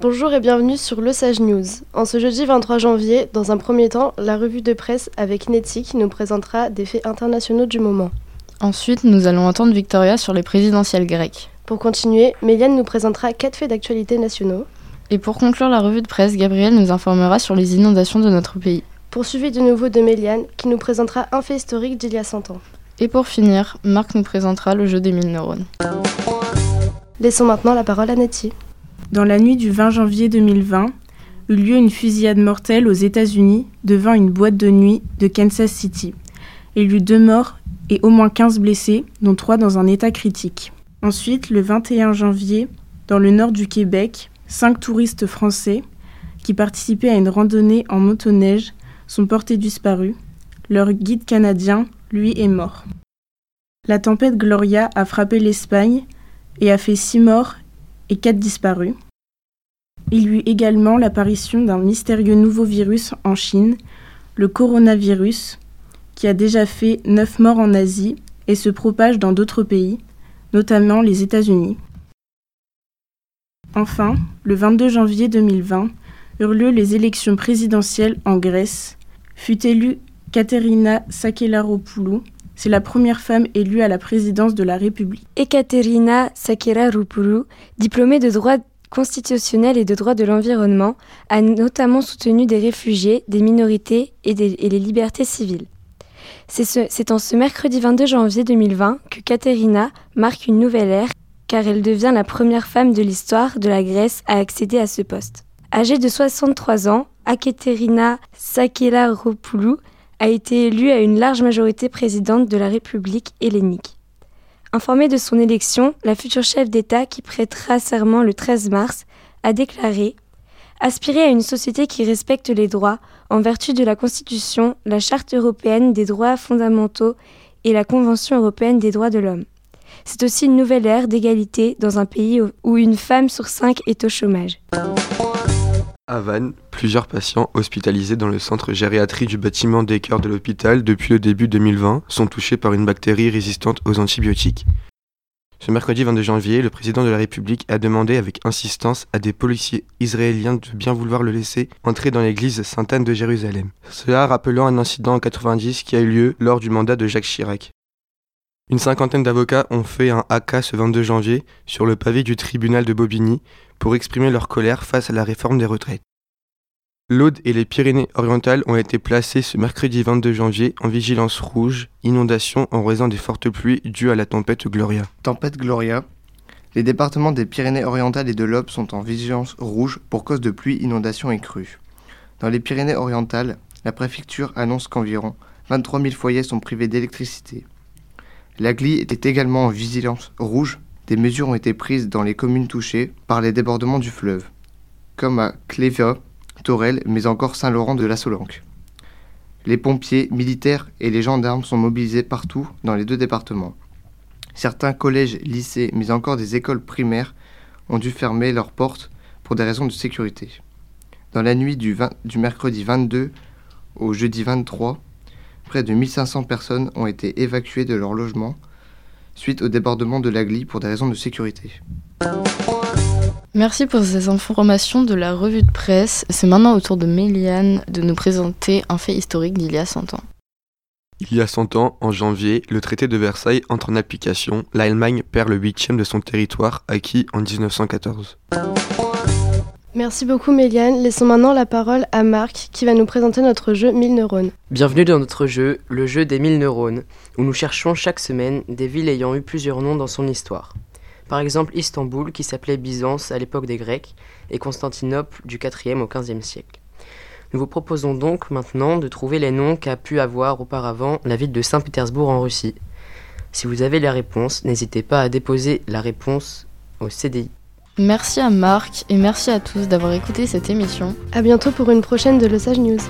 Bonjour et bienvenue sur Le Sage News. En ce jeudi 23 janvier, dans un premier temps, la revue de presse avec Netty qui nous présentera des faits internationaux du moment. Ensuite, nous allons entendre Victoria sur les présidentielles grecques. Pour continuer, Méliane nous présentera quatre faits d'actualité nationaux. Et pour conclure la revue de presse, Gabriel nous informera sur les inondations de notre pays. Poursuivi de nouveau de Méliane qui nous présentera un fait historique d'il y a 100 ans. Et pour finir, Marc nous présentera le jeu des mille neurones. Laissons maintenant la parole à Netty. Dans la nuit du 20 janvier 2020, eut lieu une fusillade mortelle aux États-Unis devant une boîte de nuit de Kansas City. Il y eut deux morts et au moins 15 blessés, dont trois dans un état critique. Ensuite, le 21 janvier, dans le nord du Québec, cinq touristes français qui participaient à une randonnée en motoneige sont portés disparus. Leur guide canadien, lui, est mort. La tempête Gloria a frappé l'Espagne et a fait six morts et quatre disparus. Il y eut également l'apparition d'un mystérieux nouveau virus en Chine, le coronavirus, qui a déjà fait neuf morts en Asie et se propage dans d'autres pays, notamment les États-Unis. Enfin, le 22 janvier 2020 eurent lieu les élections présidentielles en Grèce. Fut élue Katerina Sakelaropoulou. C'est la première femme élue à la présidence de la République. Ekaterina Sakelaropoulou, diplômée de droit constitutionnel et de droit de l'environnement, a notamment soutenu des réfugiés, des minorités et, les libertés civiles. C'est ce, en ce mercredi 22 janvier 2020 que Katerina marque une nouvelle ère car elle devient la première femme de l'histoire de la Grèce à accéder à ce poste. Âgée de 63 ans, Akaterina Sakelaropoulou a été élue à une large majorité présidente de la République hellénique. Informée de son élection, la future chef d'État qui prêtera serment le 13 mars a déclaré Aspirer à une société qui respecte les droits en vertu de la Constitution, la Charte européenne des droits fondamentaux et la Convention européenne des droits de l'homme. C'est aussi une nouvelle ère d'égalité dans un pays où une femme sur cinq est au chômage. Vannes, plusieurs patients hospitalisés dans le centre gériatrie du bâtiment des cœurs de l'hôpital depuis le début 2020 sont touchés par une bactérie résistante aux antibiotiques. Ce mercredi 22 janvier, le président de la République a demandé avec insistance à des policiers israéliens de bien vouloir le laisser entrer dans l'église Sainte-Anne de Jérusalem. Cela rappelant un incident en 90 qui a eu lieu lors du mandat de Jacques Chirac. Une cinquantaine d'avocats ont fait un haka ce 22 janvier sur le pavé du tribunal de Bobigny pour exprimer leur colère face à la réforme des retraites. L'Aude et les Pyrénées-Orientales ont été placés ce mercredi 22 janvier en vigilance rouge, inondation en raison des fortes pluies dues à la tempête Gloria. Tempête Gloria. Les départements des Pyrénées-Orientales et de l'Aube sont en vigilance rouge pour cause de pluie, inondation et crues. Dans les Pyrénées-Orientales, la préfecture annonce qu'environ 23 000 foyers sont privés d'électricité. La GLI était également en vigilance rouge. Des mesures ont été prises dans les communes touchées par les débordements du fleuve, comme à Cléva, Torel, mais encore Saint-Laurent de la Solanque. Les pompiers, militaires et les gendarmes sont mobilisés partout dans les deux départements. Certains collèges, lycées, mais encore des écoles primaires ont dû fermer leurs portes pour des raisons de sécurité. Dans la nuit du, mercredi 22 au jeudi 23, Près de 1500 personnes ont été évacuées de leur logement suite au débordement de la Glie pour des raisons de sécurité. Merci pour ces informations de la revue de presse. C'est maintenant au tour de Méliane de nous présenter un fait historique d'il y a 100 ans. Il y a 100 ans, en janvier, le traité de Versailles entre en application. L'Allemagne perd le huitième de son territoire acquis en 1914. Merci beaucoup Méliane. Laissons maintenant la parole à Marc qui va nous présenter notre jeu 1000 neurones. Bienvenue dans notre jeu, le jeu des 1000 neurones, où nous cherchons chaque semaine des villes ayant eu plusieurs noms dans son histoire. Par exemple Istanbul qui s'appelait Byzance à l'époque des Grecs et Constantinople du 4e au 15e siècle. Nous vous proposons donc maintenant de trouver les noms qu'a pu avoir auparavant la ville de Saint-Pétersbourg en Russie. Si vous avez la réponse, n'hésitez pas à déposer la réponse au CDI. Merci à Marc et merci à tous d'avoir écouté cette émission. A bientôt pour une prochaine de Le Sage News.